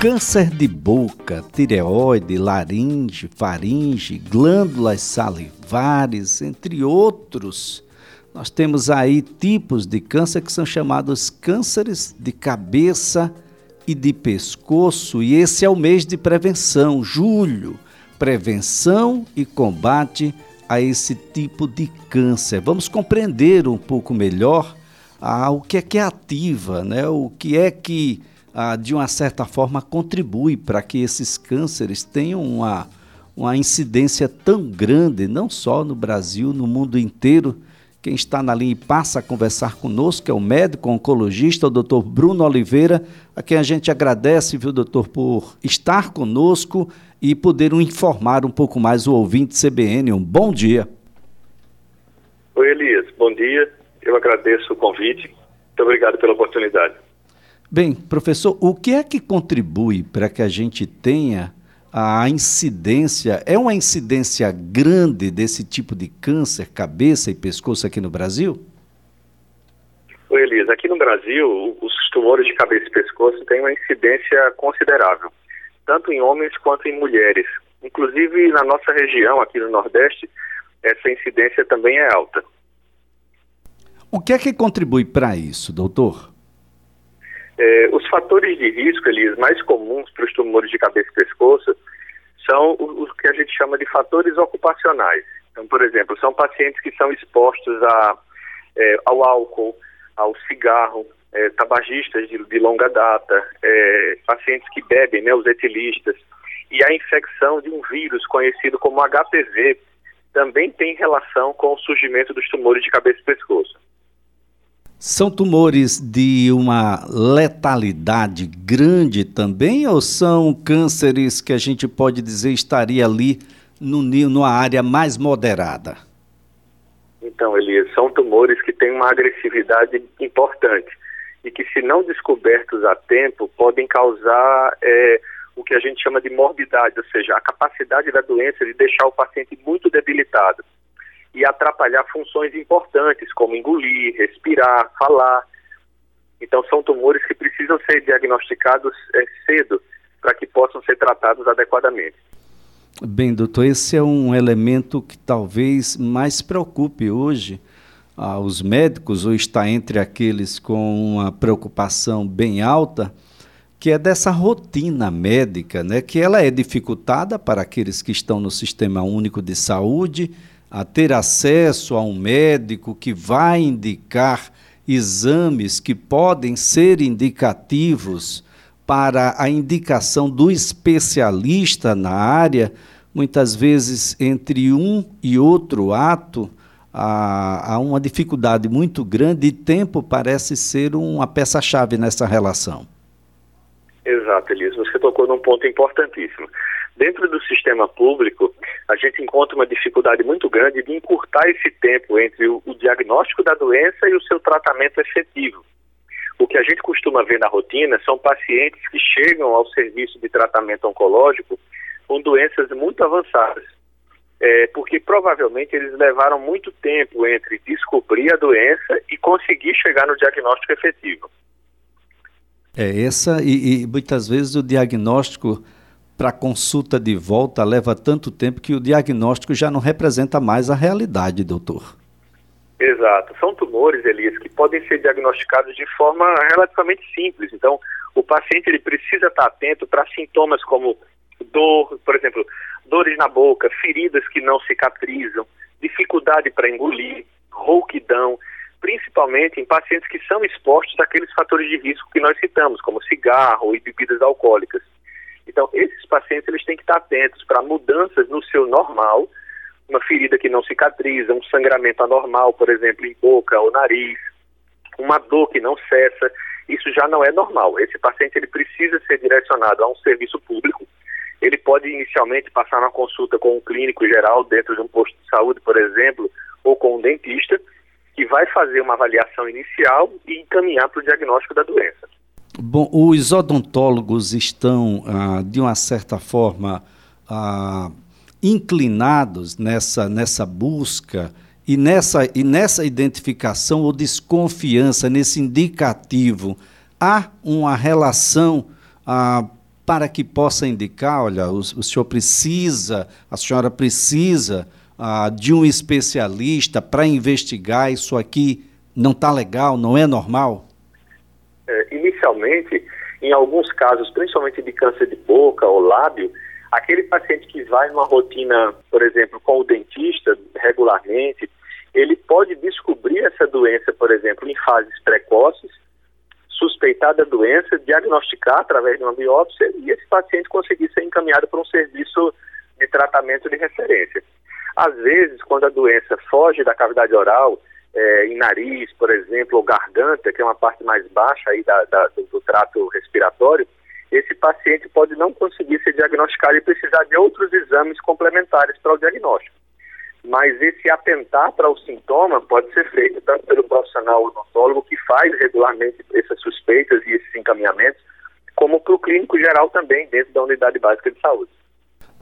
Câncer de boca, tireoide, laringe, faringe, glândulas salivares, entre outros. Nós temos aí tipos de câncer que são chamados cânceres de cabeça e de pescoço, e esse é o mês de prevenção, julho. Prevenção e combate a esse tipo de câncer. Vamos compreender um pouco melhor ah, o que é que ativa, né? o que é que ah, de uma certa forma, contribui para que esses cânceres tenham uma, uma incidência tão grande, não só no Brasil, no mundo inteiro. Quem está na linha e passa a conversar conosco é o médico oncologista, o doutor Bruno Oliveira, a quem a gente agradece, viu, doutor, por estar conosco e poder informar um pouco mais o ouvinte CBN. Um bom dia. Oi, Elias. Bom dia. Eu agradeço o convite. Muito obrigado pela oportunidade. Bem, professor, o que é que contribui para que a gente tenha a incidência, é uma incidência grande desse tipo de câncer, cabeça e pescoço aqui no Brasil? Oi, Elisa, aqui no Brasil, os tumores de cabeça e pescoço têm uma incidência considerável, tanto em homens quanto em mulheres. Inclusive, na nossa região, aqui no Nordeste, essa incidência também é alta. O que é que contribui para isso, doutor? É, os fatores de risco, eles mais comuns para os tumores de cabeça e pescoço são os que a gente chama de fatores ocupacionais. Então, por exemplo, são pacientes que são expostos a, é, ao álcool, ao cigarro, é, tabagistas de, de, longa data, pacientes que bebem, né, os etilistas, e a infecção de um vírus conhecido como HPV também tem relação com o surgimento dos tumores de cabeça e pescoço. São tumores de uma letalidade grande também ou são cânceres que a gente pode dizer estaria ali no, numa área mais moderada? Então, Elias, são tumores que têm uma agressividade importante e que, se não descobertos a tempo, podem causar é, o que a gente chama de morbidade, ou seja, a capacidade da doença de deixar o paciente muito debilitado e atrapalhar funções importantes, como engolir, respirar, falar. Então, são tumores que precisam ser diagnosticados é, cedo para que possam ser tratados adequadamente. Bem, doutor, esse é um elemento que talvez mais preocupe hoje ah, os médicos, ou está entre aqueles com uma preocupação bem alta, que é dessa rotina médica, né, que ela é dificultada para aqueles que estão no Sistema Único de Saúde a ter acesso a um médico que vai indicar exames que podem ser indicativos para a indicação do especialista na área, muitas vezes entre um e outro ato há, uma dificuldade muito grande e tempo parece ser uma peça-chave nessa relação. Exato, Elisa. Você tocou num ponto importantíssimo. Dentro do sistema público, a gente encontra uma dificuldade muito grande de encurtar esse tempo entre o, o diagnóstico da doença e o seu tratamento efetivo. O que a gente costuma ver na rotina são pacientes que chegam ao serviço de tratamento oncológico com doenças muito avançadas. É, porque provavelmente eles levaram muito tempo entre descobrir a doença e conseguir chegar no diagnóstico efetivo. É essa, e, e muitas vezes o diagnóstico para consulta de volta leva tanto tempo que o diagnóstico já não representa mais a realidade, doutor. Exato. São tumores, Elias, que podem ser diagnosticados de forma relativamente simples. Então, o paciente ele precisa estar atento para sintomas como dor, por exemplo, dores na boca, feridas que não cicatrizam, dificuldade para engolir, rouquidão, principalmente em pacientes que são expostos àqueles fatores de risco que nós citamos, como cigarro e bebidas alcoólicas. Então, esses pacientes eles têm que estar atentos para mudanças no seu normal, uma ferida que não cicatriza, um sangramento anormal, por exemplo, em boca ou nariz, uma dor que não cessa, isso já não é normal. Esse paciente ele precisa ser direcionado a um serviço público. Ele pode inicialmente passar uma consulta com um clínico geral dentro de um posto de saúde, por exemplo, ou com um dentista, que vai fazer uma avaliação inicial e encaminhar para o diagnóstico da doença. Bom, os odontólogos estão, ah, de uma certa forma, ah, inclinados nessa, nessa busca e nessa, e nessa identificação ou desconfiança, nesse indicativo. Há uma relação ah, para que possa indicar, olha, o, o senhor precisa, a senhora precisa ah, de um especialista para investigar isso aqui não está legal, não é normal? É, inicialmente, em alguns casos, principalmente de câncer de boca ou lábio, aquele paciente que vai numa rotina, por exemplo, com o dentista regularmente, ele pode descobrir essa doença, por exemplo, em fases precoces, suspeitar da doença, diagnosticar através de uma biópsia e esse paciente conseguir ser encaminhado para um serviço de tratamento de referência. Às vezes, quando a doença foge da cavidade oral, é, em nariz, por exemplo, ou garganta, que é uma parte mais baixa aí da, da, do, do trato respiratório, esse paciente pode não conseguir ser diagnosticado e precisar de outros exames complementares para o diagnóstico. Mas esse atentar para o sintoma pode ser feito tanto pelo profissional odontólogo que faz regularmente essas suspeitas e esses encaminhamentos, como para o clínico geral também, dentro da unidade básica de saúde.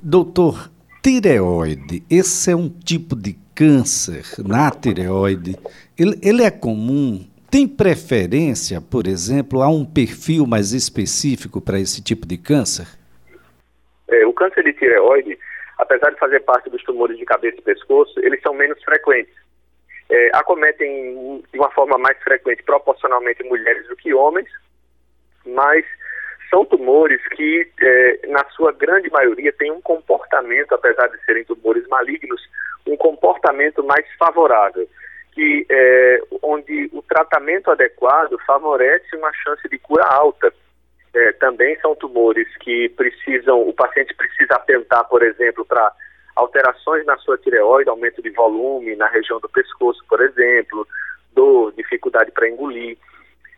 Doutor, tireoide, esse é um tipo de câncer na tireoide. Ele, ele é comum? Tem preferência, por exemplo, a um perfil mais específico para esse tipo de câncer? É, o câncer de tireoide, apesar de fazer parte dos tumores de cabeça e pescoço, eles são menos frequentes. É, acometem de uma forma mais frequente proporcionalmente mulheres do que homens, mas são tumores que, é, na sua grande maioria, têm um comportamento, apesar de serem tumores malignos, um comportamento mais favorável, que é, onde o tratamento adequado favorece uma chance de cura alta. É, também são tumores que precisam, o paciente precisa atentar, por exemplo, para alterações na sua tireoide, aumento de volume na região do pescoço, por exemplo, dor, dificuldade para engolir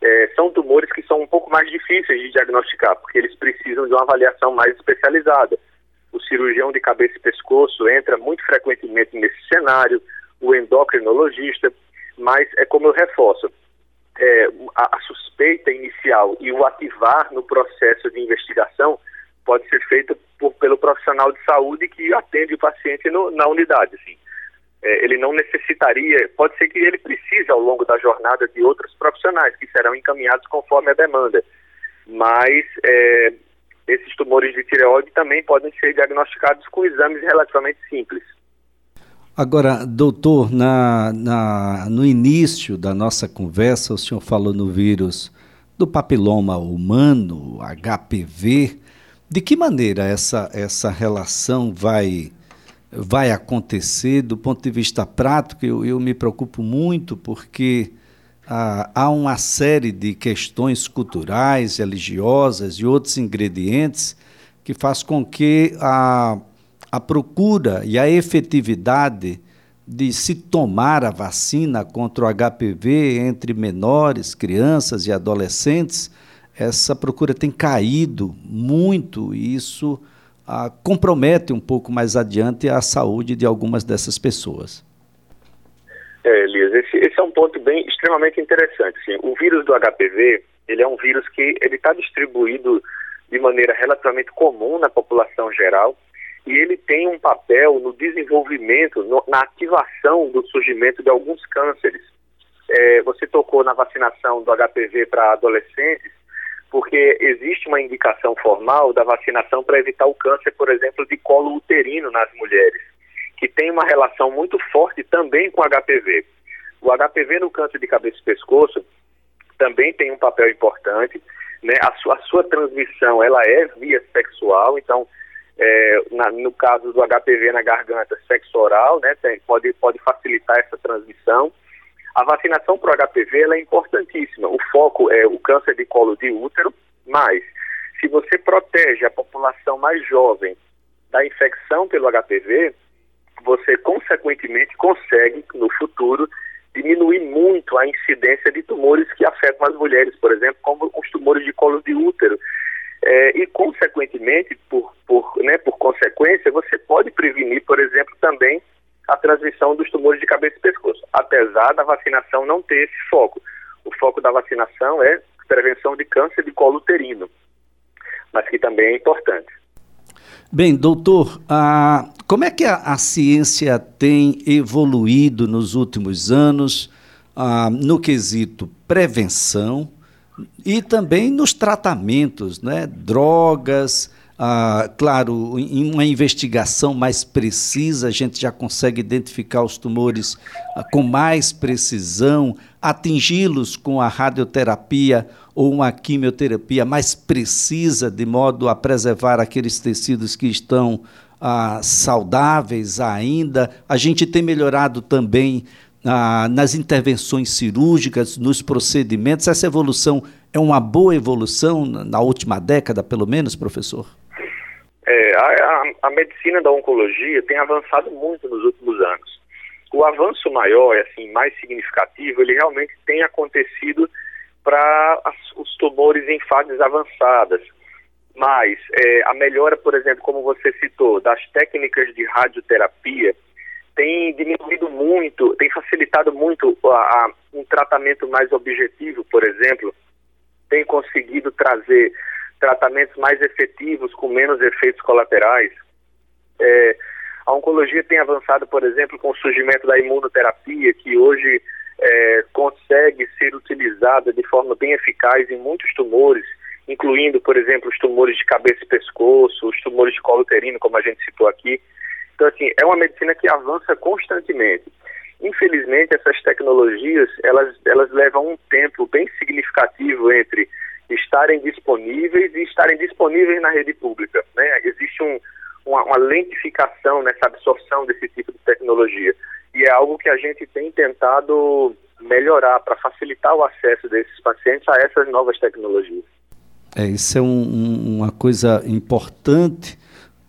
é, são tumores que são um pouco mais difíceis de diagnosticar, porque eles precisam de uma avaliação mais especializada. O cirurgião de cabeça e pescoço entra muito frequentemente nesse cenário, o endocrinologista, mas é como eu reforço, é, a, a, suspeita inicial e o ativar no processo de investigação pode ser feito por, pelo profissional de saúde que atende o paciente no, na unidade. Assim é, ele não necessitaria, pode ser que ele precise ao longo da jornada de outros profissionais que serão encaminhados conforme a demanda, mas é, esses tumores de tireoide também podem ser diagnosticados com exames relativamente simples. Agora, doutor, na, na, no início da nossa conversa, o senhor falou no vírus do papiloma humano, HPV. De que maneira essa, essa relação vai vai acontecer. Do ponto de vista prático, eu, eu me preocupo muito porque ah, há uma série de questões culturais, religiosas e outros ingredientes que faz com que a, a procura e a efetividade de se tomar a vacina contra o HPV entre menores, crianças e adolescentes, essa procura tem caído muito e isso compromete um pouco mais adiante a saúde de algumas dessas pessoas. É, Elias, esse, esse é um ponto bem extremamente interessante. Sim. O vírus do HPV, ele é um vírus que ele está distribuído de maneira relativamente comum na população geral e ele tem um papel no desenvolvimento, no, na ativação do surgimento de alguns cânceres. É, você tocou na vacinação do HPV para adolescentes porque existe uma indicação formal da vacinação para evitar o câncer, por exemplo, de colo uterino nas mulheres, que tem uma relação muito forte também com HPV. O HPV no câncer de cabeça e pescoço também tem um papel importante, né? A sua, a sua transmissão ela é via sexual, então é, na, no caso do HPV na garganta, sexo oral, né? Tem, pode, pode facilitar essa transmissão. A vacinação para o HPV é importantíssima. O foco é o câncer de colo de útero, mas se você protege a população mais jovem da infecção pelo HPV, você consequentemente consegue no futuro diminuir muito a incidência de tumores que afetam as mulheres, por exemplo, como os tumores de colo de útero. É, e, consequentemente, por, por, né, por consequência, você pode prevenir, por exemplo, também a transmissão dos tumores de cabeça e pescoço, apesar da vacinação não ter esse foco. O foco da vacinação é prevenção de câncer de colo uterino, mas que também é importante. Bem, doutor, ah, como é que a, a, ciência tem evoluído nos últimos anos ah, no quesito prevenção, E também nos tratamentos, né? Drogas, ah, claro, em uma investigação mais precisa, a gente já consegue identificar os tumores ah, com mais precisão, atingi-los com a radioterapia ou uma quimioterapia mais precisa, de modo a preservar aqueles tecidos que estão ah, saudáveis ainda. A gente tem melhorado também ah, nas intervenções cirúrgicas, nos procedimentos. Essa evolução é uma boa evolução na última década, pelo menos, professor? É, a, a, medicina da oncologia tem avançado muito nos últimos anos. O avanço maior, assim, mais significativo, ele realmente tem acontecido para os tumores em fases avançadas. Mas é, a melhora, por exemplo, como você citou, das técnicas de radioterapia tem diminuído muito, tem facilitado muito a, a, um tratamento mais objetivo, por exemplo, tem conseguido trazer tratamentos mais efetivos, com menos efeitos colaterais. É, a oncologia tem avançado, por exemplo, com o surgimento da imunoterapia, que hoje é, consegue ser utilizada de forma bem eficaz em muitos tumores, incluindo, por exemplo, os tumores de cabeça e pescoço, os tumores de colo uterino, como a gente citou aqui. Então, assim, é uma medicina que avança constantemente. Infelizmente, essas tecnologias, elas, elas levam um tempo bem significativo entre estarem disponíveis e estarem disponíveis na rede pública. Né? Existe um, uma, uma lentificação nessa absorção desse tipo de tecnologia. E é algo que a gente tem tentado melhorar para facilitar o acesso desses pacientes a essas novas tecnologias. É, isso é um, um, uma coisa importante,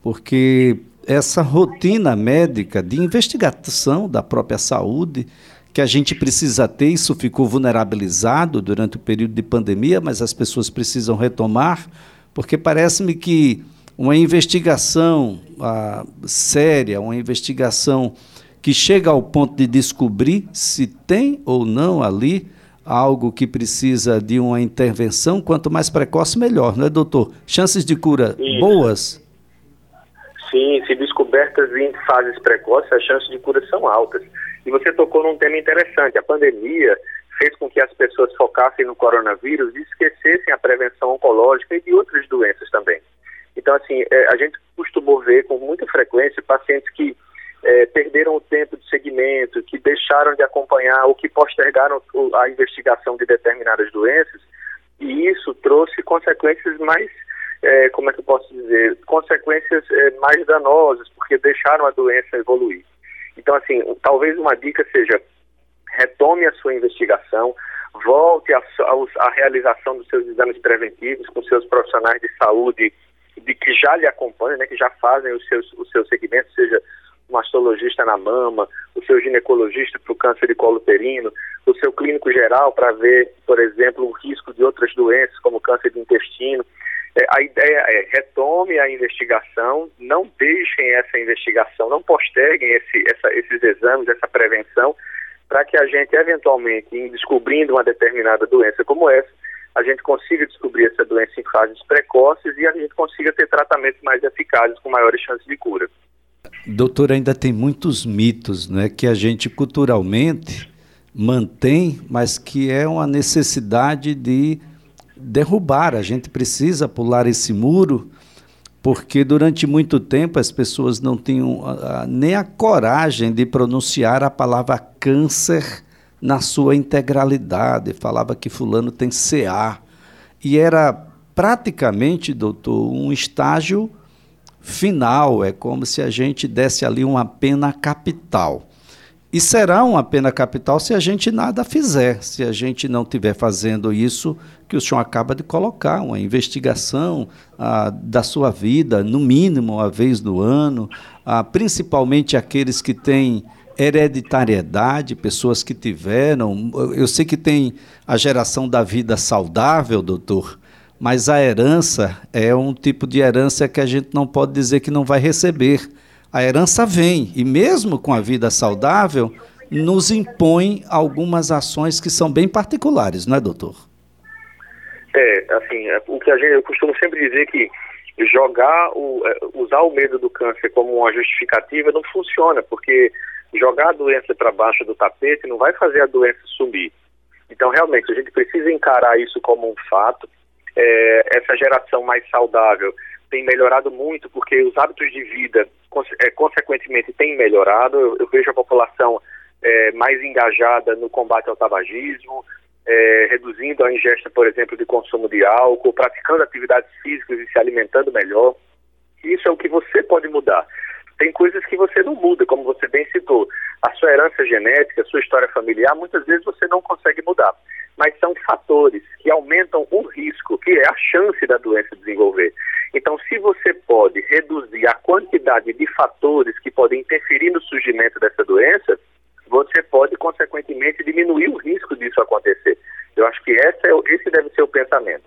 porque essa rotina médica de investigação da própria saúde, que a gente precisa ter, isso ficou vulnerabilizado durante o período de pandemia, mas as pessoas precisam retomar, porque parece-me que uma investigação ah, séria, uma investigação que chega ao ponto de descobrir se tem ou não ali algo que precisa de uma intervenção, quanto mais precoce, melhor, não é, doutor? Chances de cura boas? Sim, se descobertas em fases precoces, as chances de cura são altas. E você tocou num tema interessante. A pandemia fez com que as pessoas focassem no coronavírus e esquecessem a prevenção oncológica e de outras doenças também. Então, assim, é, a gente costumou ver com muita frequência pacientes que é, perderam o tempo de segmento, que deixaram de acompanhar ou que postergaram a investigação de determinadas doenças, e isso trouxe consequências mais, é, como é que eu posso dizer, consequências é, mais danosas, porque deixaram a doença evoluir. Então, assim, talvez uma dica seja retome a sua investigação, volte à realização dos seus exames preventivos com seus profissionais de saúde de que já lhe acompanham, né, que já fazem os seus, os seus segmentos, seja mastologista na mama, o seu ginecologista para o câncer de colo uterino, o seu clínico geral para ver, por exemplo, o risco de outras doenças, como câncer de intestino. É, a ideia é retome a investigação, não deixem essa investigação, não posterguem esse, essa, esses exames, essa prevenção, para que a gente, eventualmente, descobrindo uma determinada doença como essa, a gente consiga descobrir essa doença em fases precoces e a gente consiga ter tratamentos mais eficazes com maiores chances de cura. Doutor, ainda tem muitos mitos né, que a gente culturalmente mantém, mas que é uma necessidade de derrubar. A gente precisa pular esse muro, porque durante muito tempo as pessoas não tinham a, a, nem a coragem de pronunciar a palavra câncer na sua integralidade. Falava que fulano tem CA. E era praticamente, doutor, um estágio final, é como se a gente desse ali uma pena capital. E será uma pena capital se a gente nada fizer, se a gente não estiver fazendo isso que o senhor acaba de colocar, uma investigação ah, da sua vida, no mínimo uma vez no ano, ah, principalmente aqueles que têm hereditariedade, pessoas que tiveram. Eu sei que tem a geração da vida saudável, doutor, mas a herança é um tipo de herança que a gente não pode dizer que não vai receber. A herança vem, e mesmo com a vida saudável, nos impõe algumas ações que são bem particulares, não é, doutor? É, assim, é, o que a gente, eu costumo sempre dizer que jogar, o, é, usar o medo do câncer como uma justificativa não funciona, porque jogar a doença para baixo do tapete não vai fazer a doença sumir. Então, realmente, a gente precisa encarar isso como um fato. É, essa geração mais saudável tem melhorado muito porque os hábitos de vida, consequentemente, têm melhorado. Eu, eu vejo a população é, mais engajada no combate ao tabagismo, é, reduzindo a ingesta, por exemplo, de consumo de álcool, praticando atividades físicas e se alimentando melhor. Isso é o que você pode mudar. Tem coisas que você não muda, como você bem citou. A sua herança genética, a sua história familiar, muitas vezes você não consegue mudar. Mas são fatores que aumentam o risco, que é a chance da doença desenvolver. Então, se você pode reduzir a quantidade de fatores que podem interferir no surgimento dessa doença, você pode, consequentemente, diminuir o risco disso acontecer. Eu acho que esse, é, esse deve ser o pensamento.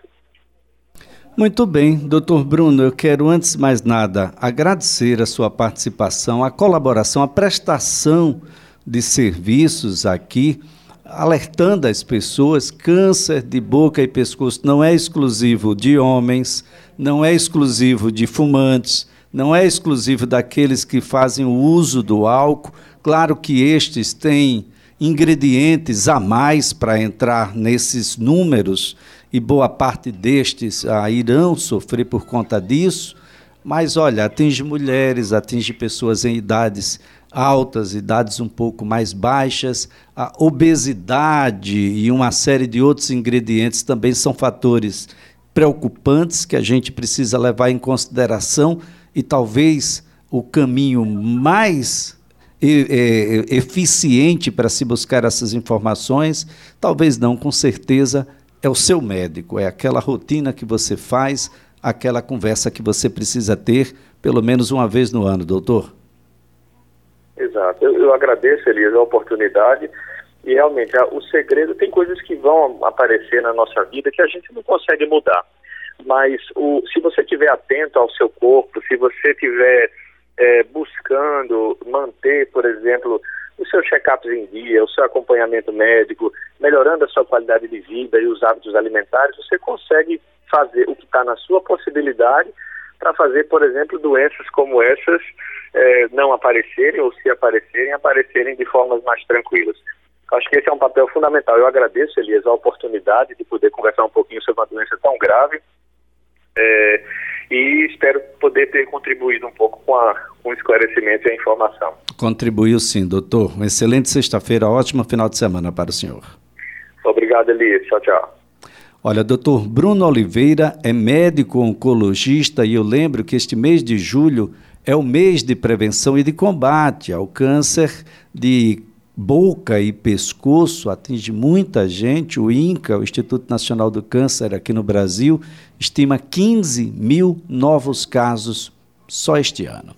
Muito bem, doutor Bruno, eu quero antes de mais nada agradecer a sua participação, a colaboração, a prestação de serviços aqui, alertando as pessoas, câncer de boca e pescoço não é exclusivo de homens, não é exclusivo de fumantes, não é exclusivo daqueles que fazem o uso do álcool. Claro que estes têm ingredientes a mais para entrar nesses números e boa parte destes ah, irão sofrer por conta disso. Mas olha, atinge mulheres, atinge pessoas em idades altas, idades um pouco mais baixas, a obesidade e uma série de outros ingredientes também são fatores preocupantes que a gente precisa levar em consideração e talvez o caminho mais eficiente para se buscar essas informações, talvez não, com certeza, é o seu médico, é aquela rotina que você faz, aquela conversa que você precisa ter pelo menos uma vez no ano, doutor. Exato. Eu, eu agradeço, Elias, a oportunidade. E realmente, a, o segredo tem coisas que vão aparecer na nossa vida que a gente não consegue mudar. Mas o, se você estiver atento ao seu corpo, se você estiver é, buscando manter, por exemplo, os seus check-ups em dia, o seu acompanhamento médico, melhorando a sua qualidade de vida e os hábitos alimentares, você consegue fazer o que está na sua possibilidade para fazer, por exemplo, doenças como essas é, não aparecerem ou se aparecerem, aparecerem de formas mais tranquilas. Acho que esse é um papel fundamental. Eu agradeço, Elias, a oportunidade de poder conversar um pouquinho sobre uma doença tão grave. É, e espero poder ter contribuído um pouco com, a, com o esclarecimento e a informação. Contribuiu sim, doutor. Uma excelente sexta-feira, ótimo final de semana para o senhor. Obrigado, Elias. Tchau, tchau. Olha, doutor Bruno Oliveira é médico oncologista e eu lembro que este mês de julho é o mês de prevenção e de combate ao câncer de boca e pescoço, atinge muita gente. O INCA, o Instituto Nacional do Câncer aqui no Brasil, estima 15 mil novos casos só este ano.